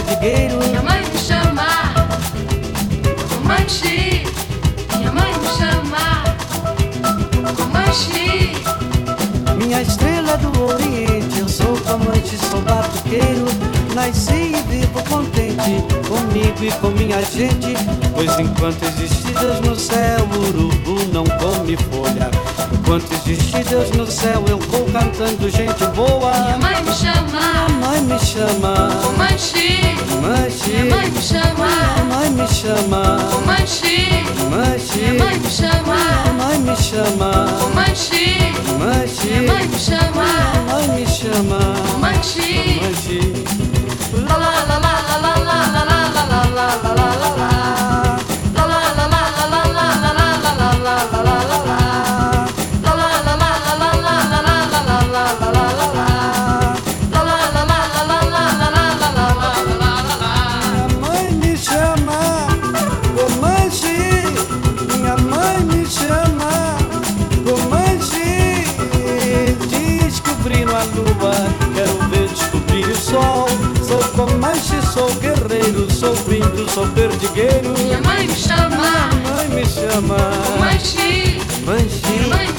perdigueiro. Minha mãe me chama Comanche. Minha mãe me chama Comanche. Minha estrela do Oriente, eu sou Comanche, sou batuqueiro. Nasci e vivo contente comigo e com minha gente. Pois enquanto existe Deus no céu, urubu não come folha. Enquanto existe Deus no céu, eu vou cantando gente boa. Minha mãe me chama Minha mãe me chama. Comanche. Manche. chama. O Manchi. Manchi. Minha mãe me chama. Sou pinto, sou perdigueiro. Minha mãe me chama Minha mãe me chama. Comanche. Manche.